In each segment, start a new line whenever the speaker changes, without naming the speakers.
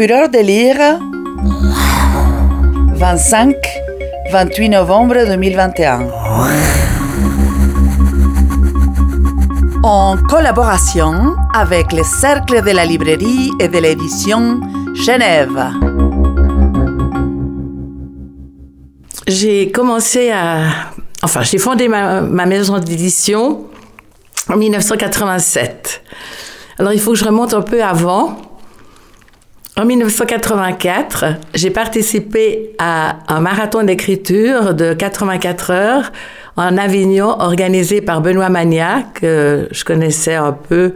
Fureur de lire 25-28 novembre 2021. En collaboration avec le Cercle de la librairie et de l'édition Genève.
J'ai commencé à... Enfin, j'ai fondé ma maison d'édition en 1987. Alors, il faut que je remonte un peu avant. En 1984, j'ai participé à un marathon d'écriture de 84 heures en Avignon organisé par Benoît Magnac, que je connaissais un peu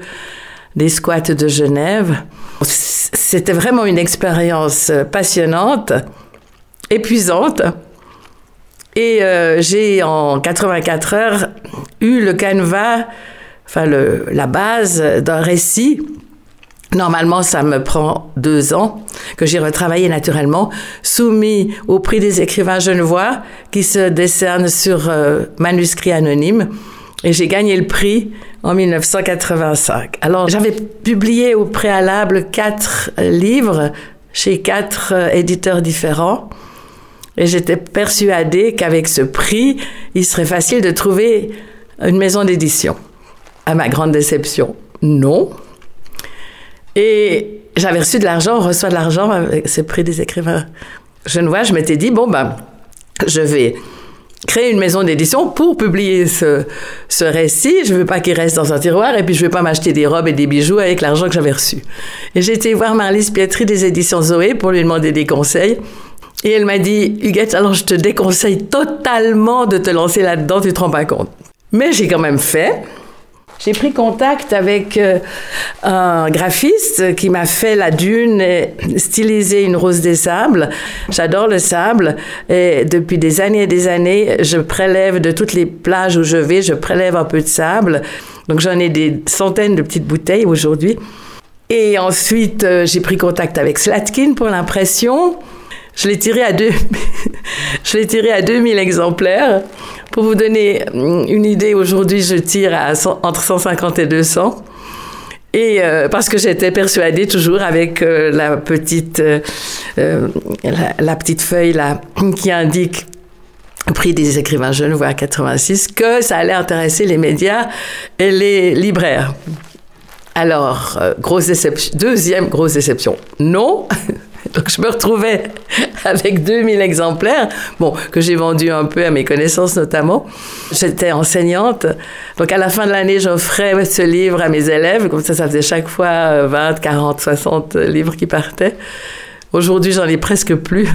des squats de Genève. C'était vraiment une expérience passionnante, épuisante. Et euh, j'ai en 84 heures eu le canevas, enfin la base d'un récit. Normalement, ça me prend deux ans, que j'ai retravaillé naturellement, soumis au prix des écrivains genevois qui se décerne sur euh, manuscrit anonyme. Et j'ai gagné le prix en 1985. Alors, j'avais publié au préalable quatre livres chez quatre euh, éditeurs différents. Et j'étais persuadée qu'avec ce prix, il serait facile de trouver une maison d'édition. À ma grande déception, non. Et j'avais reçu de l'argent, on reçoit de l'argent avec ce prix des écrivains genevois. Je m'étais dit, bon, ben, je vais créer une maison d'édition pour publier ce, ce récit. Je veux pas qu'il reste dans un tiroir et puis je veux pas m'acheter des robes et des bijoux avec l'argent que j'avais reçu. Et j'ai été voir Marlise Pietri des éditions Zoé pour lui demander des conseils. Et elle m'a dit, Huguette, alors je te déconseille totalement de te lancer là-dedans, tu te rends pas compte. Mais j'ai quand même fait. J'ai pris contact avec euh, un graphiste qui m'a fait la dune et stylisé une rose des sables. J'adore le sable et depuis des années et des années, je prélève de toutes les plages où je vais, je prélève un peu de sable. Donc j'en ai des centaines de petites bouteilles aujourd'hui. Et ensuite, euh, j'ai pris contact avec Slatkin pour l'impression. Je l'ai tiré à deux, je l'ai tiré à 2000 exemplaires. Pour vous donner une idée, aujourd'hui, je tire à entre 150 et 200. Et euh, parce que j'étais persuadée toujours avec euh, la petite euh, la, petite feuille là qui indique prix des écrivains jeunes, voire 86, que ça allait intéresser les médias et les libraires. Alors, grosse déception, deuxième grosse déception, non. Donc, je me retrouvais avec 2000 exemplaires, bon, que j'ai vendu un peu à mes connaissances notamment. J'étais enseignante. Donc, à la fin de l'année, j'offrais ce livre à mes élèves. Comme ça, ça faisait chaque fois 20, 40, 60 livres qui partaient. Aujourd'hui, j'en ai presque plus.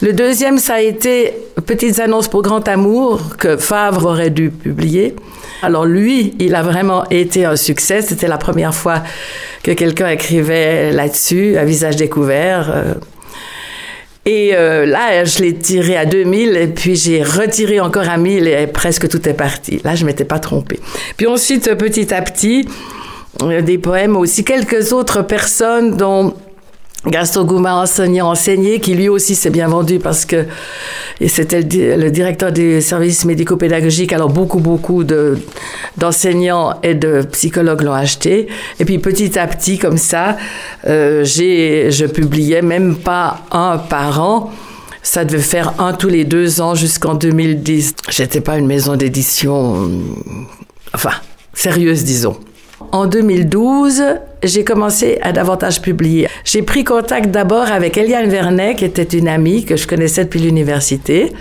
Le deuxième, ça a été Petites annonces pour Grand Amour que Favre aurait dû publier. Alors lui, il a vraiment été un succès. C'était la première fois que quelqu'un écrivait là-dessus, à visage découvert. Euh. Et euh, là, je l'ai tiré à 2000 et puis j'ai retiré encore à 1000 et presque tout est parti. Là, je m'étais pas trompée. Puis ensuite, petit à petit, euh, des poèmes aussi. Quelques autres personnes dont Gaston Gouma, enseignant, enseigné, qui lui aussi s'est bien vendu parce que c'était le, directeur des services médico-pédagogiques. Alors beaucoup, beaucoup de, d'enseignants et de psychologues l'ont acheté. Et puis petit à petit, comme ça, euh, j'ai, je publiais même pas un par an. Ça devait faire un tous les deux ans jusqu'en 2010. J'étais pas une maison d'édition, enfin, sérieuse, disons. En 2012, j'ai commencé à davantage publier. J'ai pris contact d'abord avec Eliane Vernet, qui était une amie que je connaissais depuis l'université,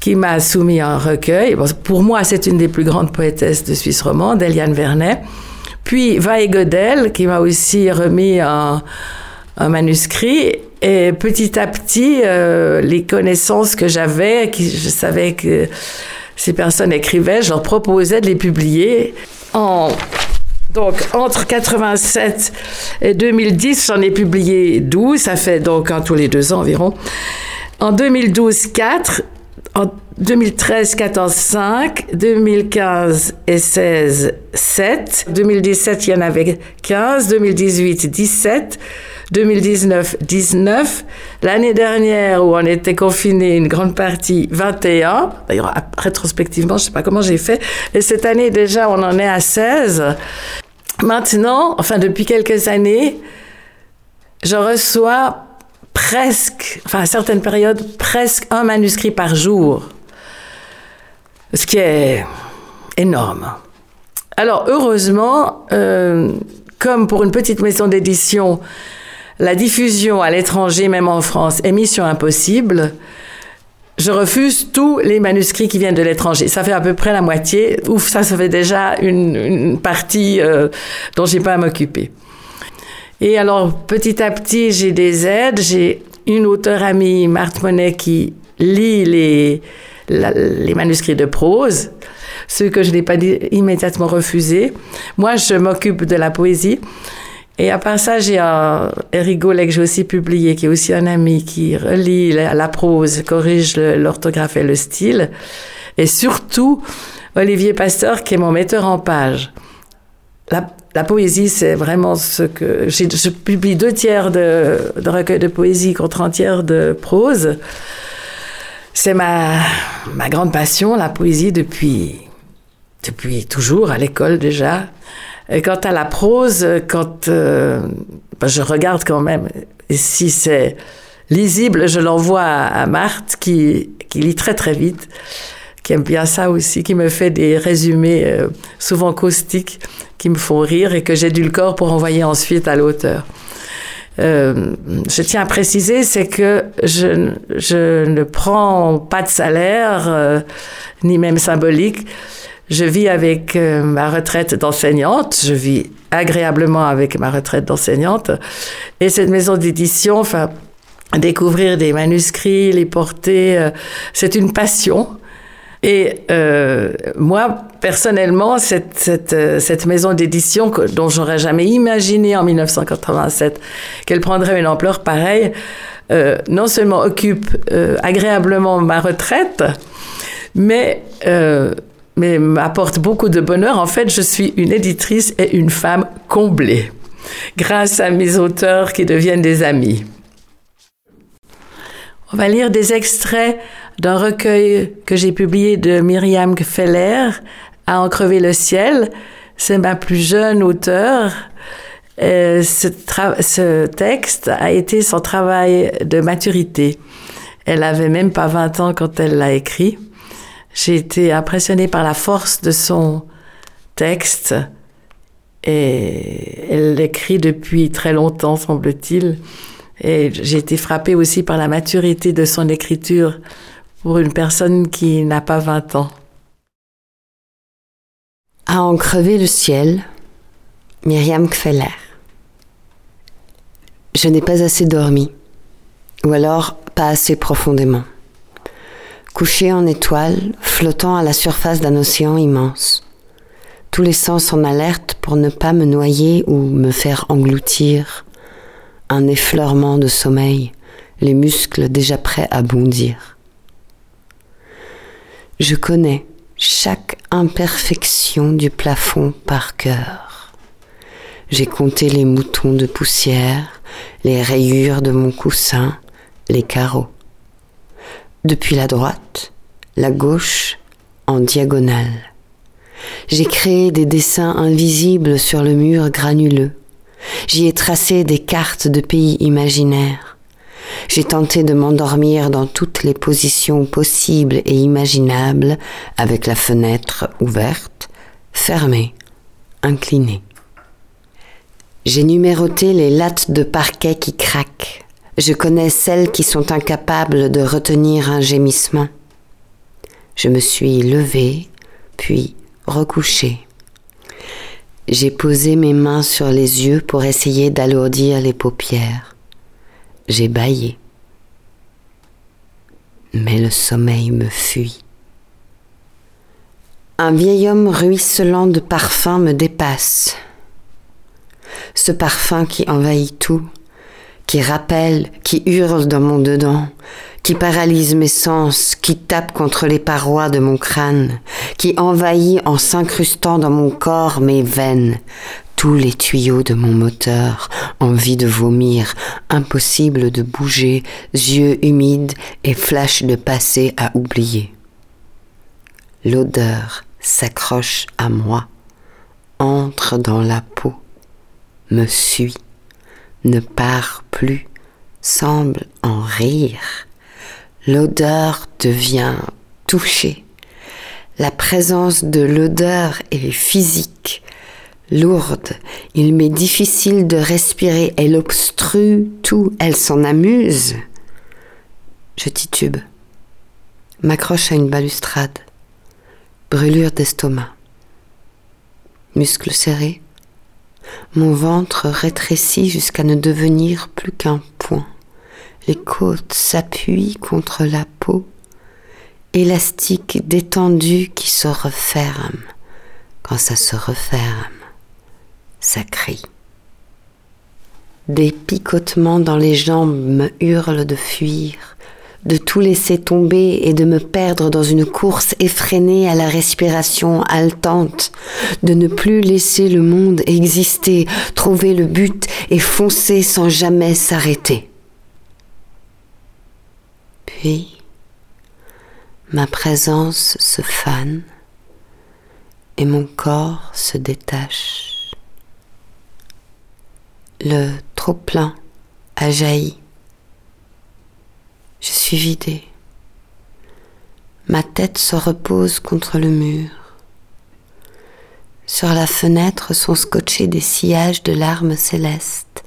qui m'a soumis un recueil. pour moi, c'est une des plus grandes poétesses de Suisse romande, Eliane Vernet. Puis Vaille Godel, qui m'a aussi remis un, un, manuscrit. Et petit à petit, euh, les connaissances que j'avais, qui je savais que ces personnes écrivaient, je leur proposais de les publier en donc, entre 87 et 2010, j'en ai publié 12, ça fait donc tous les deux ans environ. En 2012, 4. En 2013, 14, 5. 2015 et 16, 7. 2017, il y en avait 15. 2018, 17. 2019, 19. L'année dernière, où on était confiné une grande partie, 21. D'ailleurs, rétrospectivement, je sais pas comment j'ai fait. Et cette année, déjà, on en est à 16. Maintenant, enfin, depuis quelques années, je reçois presque, enfin à certaines périodes, presque un manuscrit par jour, ce qui est énorme. Alors heureusement, euh, comme pour une petite maison d'édition, la diffusion à l'étranger, même en France, est mission impossible. Je refuse tous les manuscrits qui viennent de l'étranger. Ça fait à peu près la moitié. Ouf, ça, ça fait déjà une, partie euh, dont j'ai pas à m'occuper. Et alors, petit à petit, j'ai des aides. J'ai une auteure amie, Marthe Monet, qui lit les, les manuscrits de prose, ceux que je n'ai pas immédiatement refusés. Moi, je m'occupe de la poésie. Et à part ça, j'ai un Eric Gaulet que j'ai aussi publié, qui est aussi un ami, qui relit la, prose, corrige l'orthographe et le style. Et surtout, Olivier Pasteur, qui est mon metteur en page. La, la poésie, c'est vraiment ce que... Je publie deux tiers de, de recueils de poésie contre un tiers de prose. C'est ma, ma grande passion, la poésie, depuis, depuis toujours, à l'école déjà. Quant à la prose, quand euh, ben, je regarde quand même, et si c'est lisible, je l'envoie à, Marthe qui, qui lit très très vite, qui aime bien ça aussi, qui me fait des résumés euh, souvent caustiques qui me font rire et que j'ai du corps pour envoyer ensuite à l'auteur. Euh, je tiens à préciser, c'est que je, je, ne prends pas de salaire, euh, ni même symbolique. Je vis avec euh, ma retraite d'enseignante, je vis agréablement avec ma retraite d'enseignante. Et cette maison d'édition, enfin, découvrir des manuscrits, les porter, euh, c'est une passion. Et euh, moi, personnellement, cette, cette, euh, cette maison d'édition dont j'aurais jamais imaginé en 1987 qu'elle prendrait une ampleur pareille, non seulement occupe agréablement ma retraite, mais mais m'apporte beaucoup de bonheur. En fait, je suis une éditrice et une femme comblée, grâce à mes auteurs qui deviennent des amis. On va lire des extraits d'un recueil que j'ai publié de Myriam Feller, À en crever le ciel. C'est ma plus jeune auteure. Ce, ce, texte a été son travail de maturité. Elle avait même pas 20 ans quand elle l'a écrit. J'ai été impressionnée par la force de son texte et elle l'écrit depuis très longtemps, semble-t-il. Et j'ai été frappée aussi par la maturité de son écriture pour une personne qui n'a pas 20 ans.
À en crever le ciel, Myriam Kfeller. Je n'ai pas assez dormi, ou alors pas assez profondément couché en étoile, flottant à la surface d'un océan immense. Tous les sens en alerte pour ne pas me noyer ou me faire engloutir. Un effleurement de sommeil, les muscles déjà prêts à bondir. Je connais chaque imperfection du plafond par cœur. J'ai compté les moutons de poussière, les rayures de mon coussin, les carreaux depuis la droite, la gauche, en diagonale. J'ai créé des dessins invisibles sur le mur granuleux. J'y ai tracé des cartes de pays imaginaires. J'ai tenté de m'endormir dans toutes les positions possibles et imaginables, avec la fenêtre ouverte, fermée, inclinée. J'ai numéroté les lattes de parquet qui craquent, je connais celles qui sont incapables de retenir un gémissement. Je me suis levée, puis recouchée. J'ai posé mes mains sur les yeux pour essayer d'alourdir les paupières. J'ai bâillé. Mais le sommeil me fuit. Un vieil homme ruisselant de parfum me dépasse. Ce parfum qui envahit tout, qui rappelle, qui hurle dans mon dedans, qui paralyse mes sens, qui tape contre les parois de mon crâne, qui envahit en s'incrustant dans mon corps mes veines, tous les tuyaux de mon moteur, envie de vomir, impossible de bouger, yeux humides et flash de passé à oublier. L'odeur s'accroche à moi, entre dans la peau, me suit, ne part plus semble en rire. L'odeur devient touchée. La présence de l'odeur est physique, lourde. Il m'est difficile de respirer. Elle obstrue tout. Elle s'en amuse. Je titube. M'accroche à une balustrade. Brûlure d'estomac. Muscles serrés. Mon ventre rétrécit jusqu'à ne devenir plus qu'un point. Les côtes s'appuient contre la peau, élastique détendu qui se referme. Quand ça se referme, ça crie. Des picotements dans les jambes me hurlent de fuir, de tout laisser tomber et de me perdre dans une course effrénée à la respiration haletante, de ne plus laisser le monde exister, trouver le but et foncer sans jamais s'arrêter. Puis, ma présence se fane et mon corps se détache. Le trop-plein a jailli. Je suis vidée. Ma tête se repose contre le mur. Sur la fenêtre sont scotchés des sillages de larmes célestes.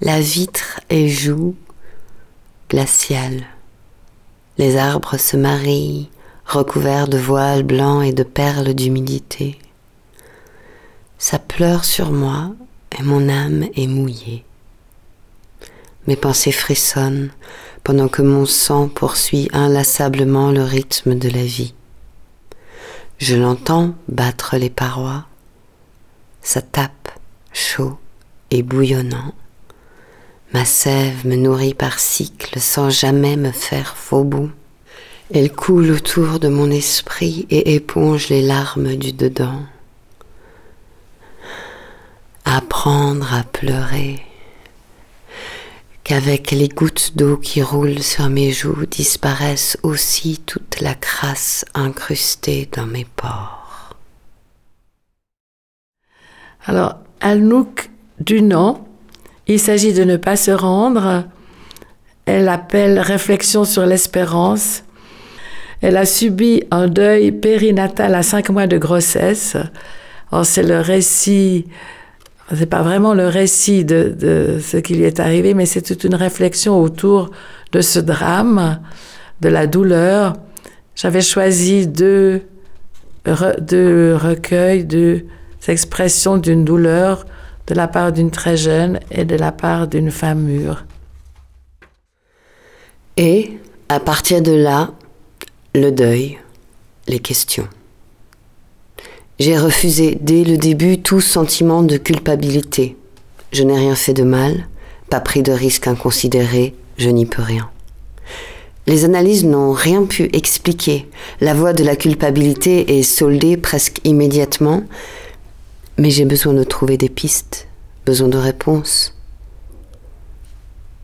La vitre est joue glaciale. Les arbres se marient, recouverts de voiles blancs et de perles d'humidité. Ça pleure sur moi et mon âme est mouillée. Mes pensées frissonnent pendant que mon sang poursuit inlassablement le rythme de la vie. Je l'entends battre les parois. Ça tape, chaud et bouillonnant. Ma sève me nourrit par cycles sans jamais me faire faux bout. Elle coule autour de mon esprit et éponge les larmes du dedans. Apprendre à pleurer, qu'avec les gouttes d'eau qui roulent sur mes joues disparaisse aussi toute la crasse incrustée dans mes pores.
Alors, Alnouk Dunant il s'agit de ne pas se rendre. Elle appelle réflexion sur l'espérance. Elle a subi un deuil périnatal à cinq mois de grossesse. c'est le récit, c'est pas vraiment le récit de, ce qui lui est arrivé, mais c'est toute une réflexion autour de ce drame, de la douleur. J'avais choisi deux, deux recueils, deux expressions d'une douleur de la part d'une très jeune et de la part d'une femme mûre.
Et, à partir de là, le deuil, les questions. J'ai refusé dès le début tout sentiment de culpabilité. Je n'ai rien fait de mal, pas pris de risque inconsidéré, je n'y peux rien. Les analyses n'ont rien pu expliquer. La voie de la culpabilité est soldée presque immédiatement, mais j'ai besoin de trouver des pistes, besoin de réponses.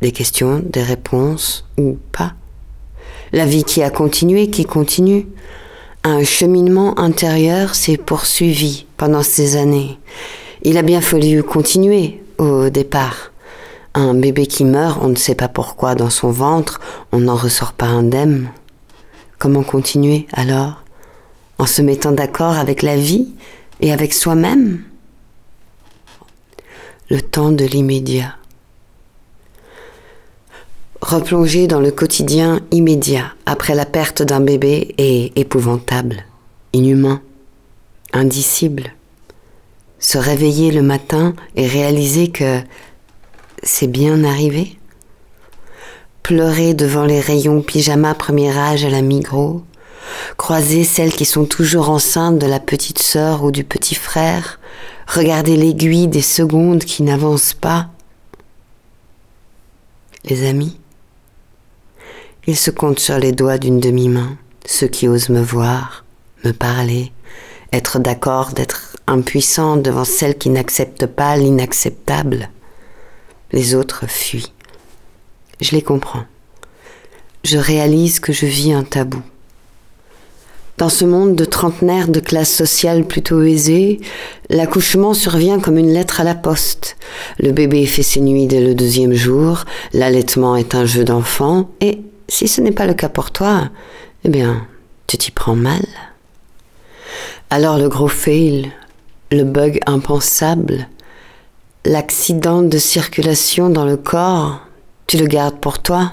Des questions, des réponses ou pas. La vie qui a continué, qui continue. Un cheminement intérieur s'est poursuivi pendant ces années. Il a bien fallu continuer au départ. Un bébé qui meurt, on ne sait pas pourquoi, dans son ventre, on n'en ressort pas indemne. Comment continuer alors? En se mettant d'accord avec la vie et avec soi-même? Le temps de l'immédiat. Replonger dans le quotidien immédiat après la perte d'un bébé est épouvantable, inhumain, indicible. Se réveiller le matin et réaliser que c'est bien arrivé. Pleurer devant les rayons pyjama premier âge à la Migros, croiser celles qui sont toujours enceintes de la petite sœur ou du petit frère, regarder l'aiguille des secondes qui n'avancent pas. Les amis, ils se comptent sur les doigts d'une demi-main, ceux qui osent me voir, me parler, être d'accord d'être impuissant devant celles qui n'acceptent pas l'inacceptable. Les autres fuient. Je les comprends. Je réalise que je vis un tabou. Dans ce monde de trentenaires de classe sociale plutôt aisée, l'accouchement survient comme une lettre à la poste. Le bébé fait ses nuits dès le deuxième jour, l'allaitement est un jeu d'enfant, et si ce n'est pas le cas pour toi, eh bien, tu t'y prends mal. Alors le gros fail, le bug impensable, l'accident de circulation dans le corps, tu le gardes pour toi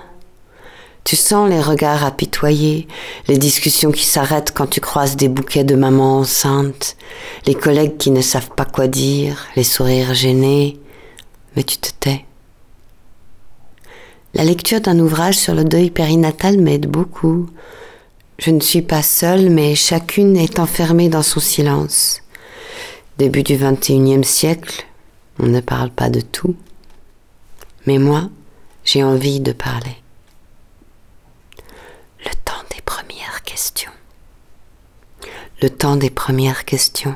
tu sens les regards apitoyés, les discussions qui s'arrêtent quand tu croises des bouquets de mamans enceintes, les collègues qui ne savent pas quoi dire, les sourires gênés, mais tu te tais. La lecture d'un ouvrage sur le deuil périnatal m'aide beaucoup. Je ne suis pas seule, mais chacune est enfermée dans son silence. Début du XXIe siècle, on ne parle pas de tout. Mais moi, j'ai envie de parler. le temps des premières questions.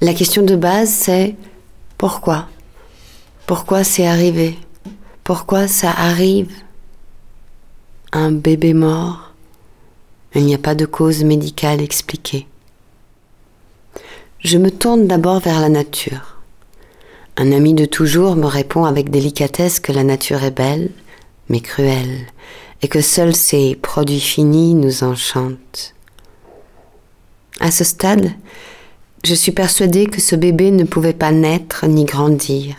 La question de base, c'est pourquoi? Pourquoi c'est arrivé? Pourquoi ça arrive Un bébé mort Il n'y a pas de cause médicale expliquée? Je me tourne d'abord vers la nature. Un ami de toujours me répond avec délicatesse que la nature est belle, mais cruelle, et que seuls ses produits finis nous enchantent. À ce stade, je suis persuadée que ce bébé ne pouvait pas naître ni grandir.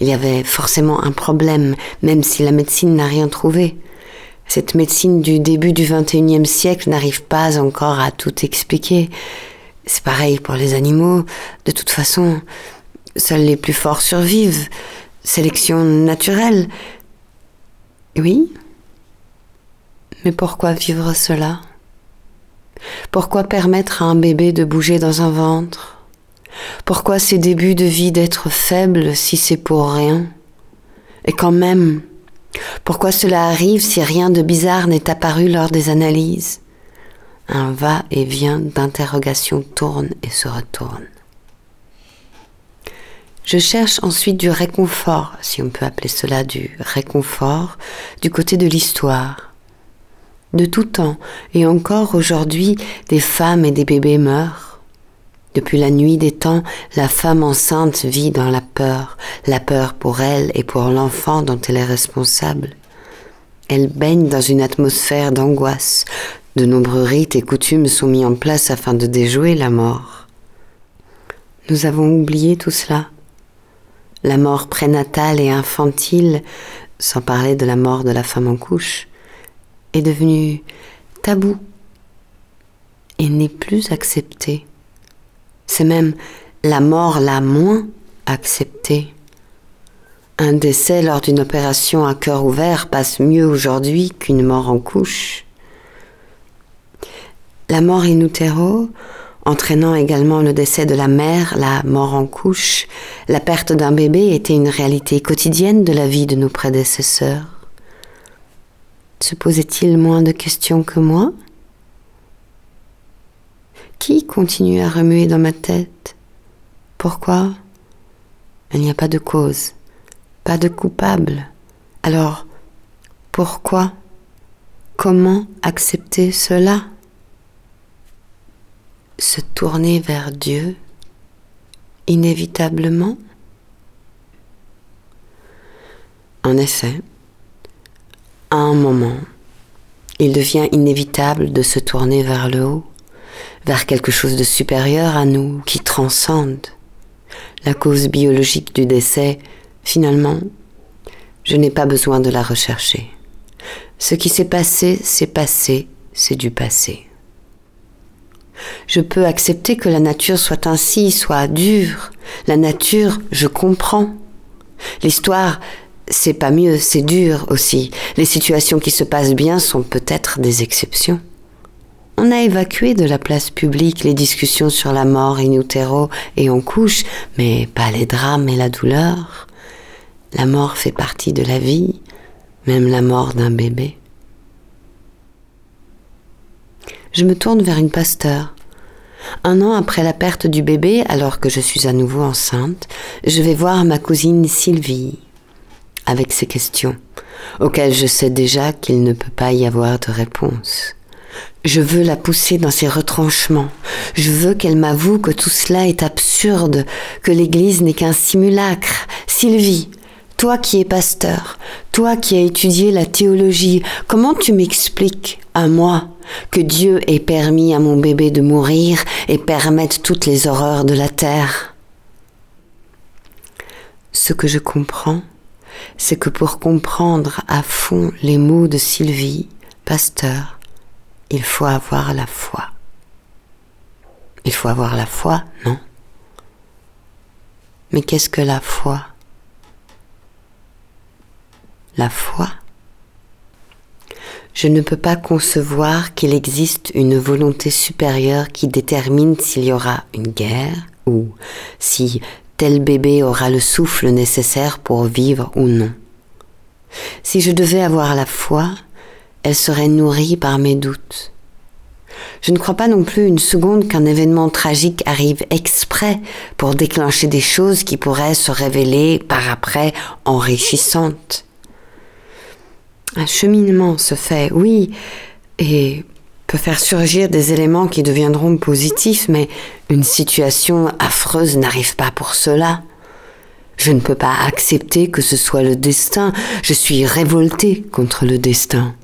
Il y avait forcément un problème, même si la médecine n'a rien trouvé. Cette médecine du début du XXIe siècle n'arrive pas encore à tout expliquer. C'est pareil pour les animaux. De toute façon, seuls les plus forts survivent. Sélection naturelle. Oui? Mais pourquoi vivre cela? Pourquoi permettre à un bébé de bouger dans un ventre? Pourquoi ces débuts de vie d'être faibles si c'est pour rien? Et quand même, pourquoi cela arrive si rien de bizarre n'est apparu lors des analyses? Un va-et-vient d'interrogations tourne et se retourne. Je cherche ensuite du réconfort, si on peut appeler cela du réconfort, du côté de l'histoire de tout temps, et encore aujourd'hui, des femmes et des bébés meurent. Depuis la nuit des temps, la femme enceinte vit dans la peur, la peur pour elle et pour l'enfant dont elle est responsable. Elle baigne dans une atmosphère d'angoisse. De nombreux rites et coutumes sont mis en place afin de déjouer la mort. Nous avons oublié tout cela. La mort prénatale et infantile, sans parler de la mort de la femme en couche, est devenu tabou et n'est plus accepté. C'est même la mort la moins acceptée. Un décès lors d'une opération à cœur ouvert passe mieux aujourd'hui qu'une mort en couche. La mort in utero, entraînant également le décès de la mère, la mort en couche, la perte d'un bébé était une réalité quotidienne de la vie de nos prédécesseurs. Se posait-il moins de questions que moi? Qui continue à remuer dans ma tête. Pourquoi? Il n'y a pas de cause, pas de coupable. Alors, pourquoi? Comment accepter cela? Se tourner vers Dieu inévitablement? En effet, à un moment, il devient inévitable de se tourner vers le haut, vers quelque chose de supérieur à nous, qui transcende. La cause biologique du décès, finalement, je n'ai pas besoin de la rechercher. Ce qui s'est passé, s'est passé, c'est du passé. Je peux accepter que la nature soit ainsi, soit dure. La nature, je comprends. L'histoire, c'est pas mieux, c'est dur aussi. Les situations qui se passent bien sont peut-être des exceptions. On a évacué de la place publique les discussions sur la mort in utero et en couche, mais pas les drames et la douleur. La mort fait partie de la vie, même la mort d'un bébé. Je me tourne vers une pasteur. Un an après la perte du bébé, alors que je suis à nouveau enceinte, je vais voir ma cousine Sylvie, avec ces questions, auxquelles je sais déjà qu'il ne peut pas y avoir de réponse. Je veux la pousser dans ses retranchements. Je veux qu'elle m'avoue que tout cela est absurde, que l'Église n'est qu'un simulacre. Sylvie, toi qui es pasteur, toi qui as étudié la théologie, comment tu m'expliques, à moi, que Dieu ait permis à mon bébé de mourir et permette toutes les horreurs de la terre? Ce que je comprends, c'est que pour comprendre à fond les mots de Sylvie, pasteur, il faut avoir la foi. Il faut avoir la foi, non? Mais qu'est-ce que la foi? La foi? Je ne peux pas concevoir qu'il existe une volonté supérieure qui détermine s'il y aura une guerre ou si tel bébé aura le souffle nécessaire pour vivre ou non. Si je devais avoir la foi, elle serait nourrie par mes doutes. Je ne crois pas non plus une seconde qu'un événement tragique arrive exprès pour déclencher des choses qui pourraient se révéler par après enrichissantes. Un cheminement se fait, oui, et peut faire surgir des éléments qui deviendront positifs, mais une situation affreuse n'arrive pas pour cela. Je ne peux pas accepter que ce soit le destin, je suis révoltée contre le destin.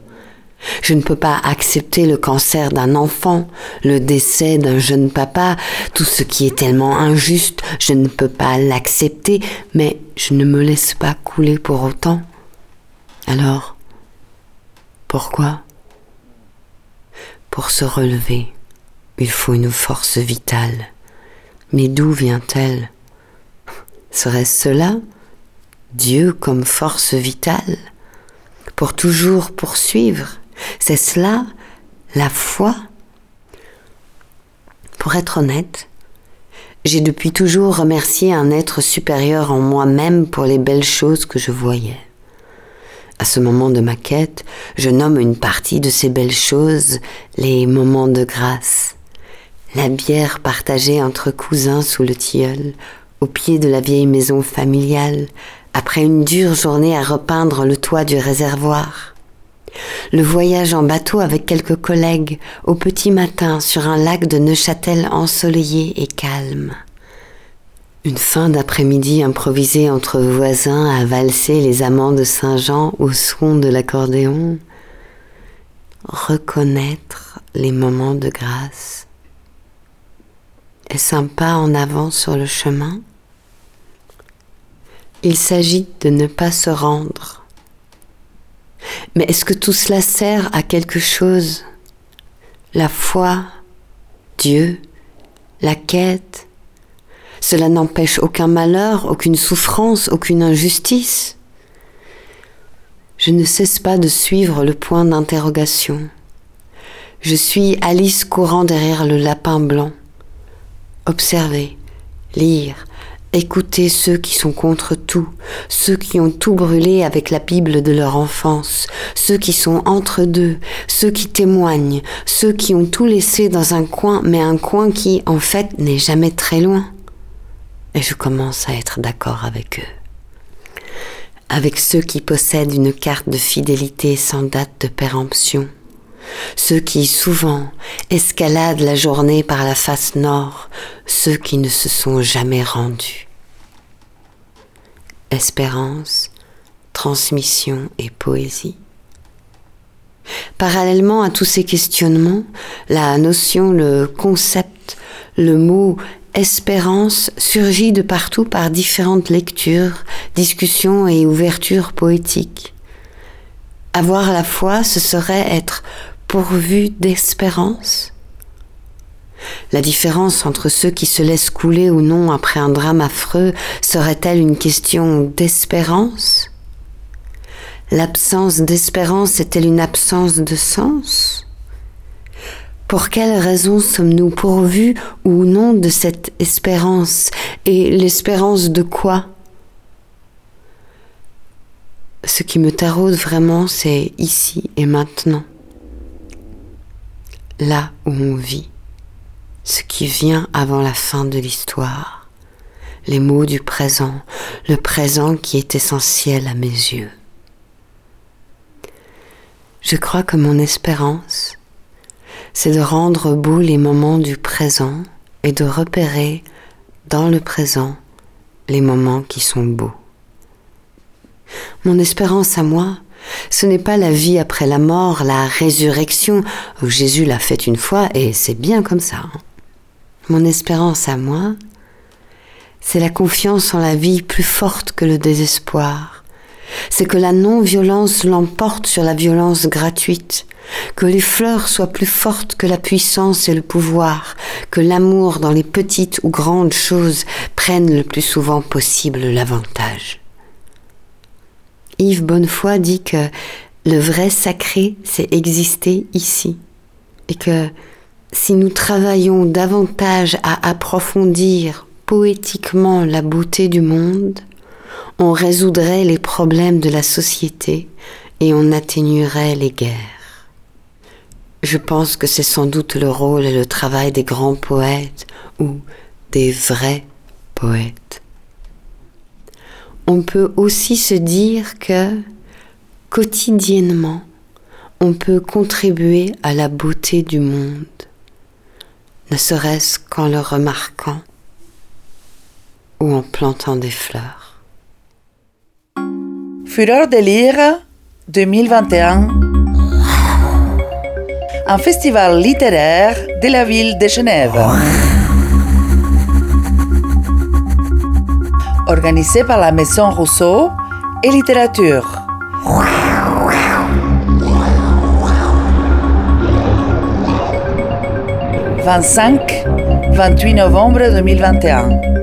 Je ne peux pas accepter le cancer d'un enfant, le décès d'un jeune papa, tout ce qui est tellement injuste, je ne peux pas l'accepter, mais je ne me laisse pas couler pour autant. Alors, pourquoi? Pour se relever, il faut une force vitale. Mais d'où vient-elle? Serait-ce cela? Dieu comme force vitale? Pour toujours poursuivre? C'est cela la foi Pour être honnête, j'ai depuis toujours remercié un être supérieur en moi-même pour les belles choses que je voyais. À ce moment de ma quête, je nomme une partie de ces belles choses les moments de grâce. La bière partagée entre cousins sous le tilleul, au pied de la vieille maison familiale, après une dure journée à repeindre le toit du réservoir le voyage en bateau avec quelques collègues au petit matin sur un lac de Neuchâtel ensoleillé et calme. Une fin d'après-midi improvisée entre voisins à valser les amants de Saint-Jean au son de l'accordéon. Reconnaître les moments de grâce. Est-ce un pas en avant sur le chemin? Il s'agit de ne pas se rendre mais est-ce que tout cela sert à quelque chose? La foi, Dieu, la quête? Cela n'empêche aucun malheur, aucune souffrance, aucune injustice? Je ne cesse pas de suivre le point d'interrogation. Je suis Alice courant derrière le lapin blanc. Observer, lire, Écoutez ceux qui sont contre tout, ceux qui ont tout brûlé avec la Bible de leur enfance, ceux qui sont entre deux, ceux qui témoignent, ceux qui ont tout laissé dans un coin, mais un coin qui, en fait, n'est jamais très loin. Et je commence à être d'accord avec eux. Avec ceux qui possèdent une carte de fidélité sans date de péremption, ceux qui souvent escaladent la journée par la face nord, ceux qui ne se sont jamais rendus. Espérance, transmission et poésie. Parallèlement à tous ces questionnements, la notion, le concept, le mot espérance surgit de partout par différentes lectures, discussions et ouvertures poétiques. Avoir la foi, ce serait être pourvu d'espérance. La différence entre ceux qui se laissent couler ou non après un drame affreux serait-elle une question d'espérance? L'absence d'espérance est-elle une absence de sens? Pour quelle raison sommes-nous pourvus ou non de cette espérance? Et l'espérance de quoi? Ce qui me taraude vraiment, c'est ici et maintenant là où on vit, ce qui vient avant la fin de l'histoire, les mots du présent, le présent qui est essentiel à mes yeux. Je crois que mon espérance, c'est de rendre beaux les moments du présent et de repérer dans le présent les moments qui sont beaux. Mon espérance à moi, ce n'est pas la vie après la mort, la résurrection. Jésus l'a fait une fois et c'est bien comme ça. Hein. Mon espérance à moi, c'est la confiance en la vie plus forte que le désespoir. C'est que la non-violence l'emporte sur la violence gratuite, que les fleurs soient plus fortes que la puissance et le pouvoir, que l'amour dans les petites ou grandes choses prenne le plus souvent possible l'avantage. Yves Bonnefoy dit que le vrai sacré, c'est exister ici. Et que si nous travaillons davantage à approfondir poétiquement la beauté du monde, on résoudrait les problèmes de la société et on atténuerait les guerres. Je pense que c'est sans doute le rôle et le travail des grands poètes ou des vrais poètes on peut aussi se dire que quotidiennement, on peut contribuer à la beauté du monde, ne serait-ce qu'en le remarquant ou en plantant des fleurs.
Fureur de lire 2021 un festival littéraire de la ville de Genève. Organisé par la Maison Rousseau et Littérature. « 25-28 novembre 2021.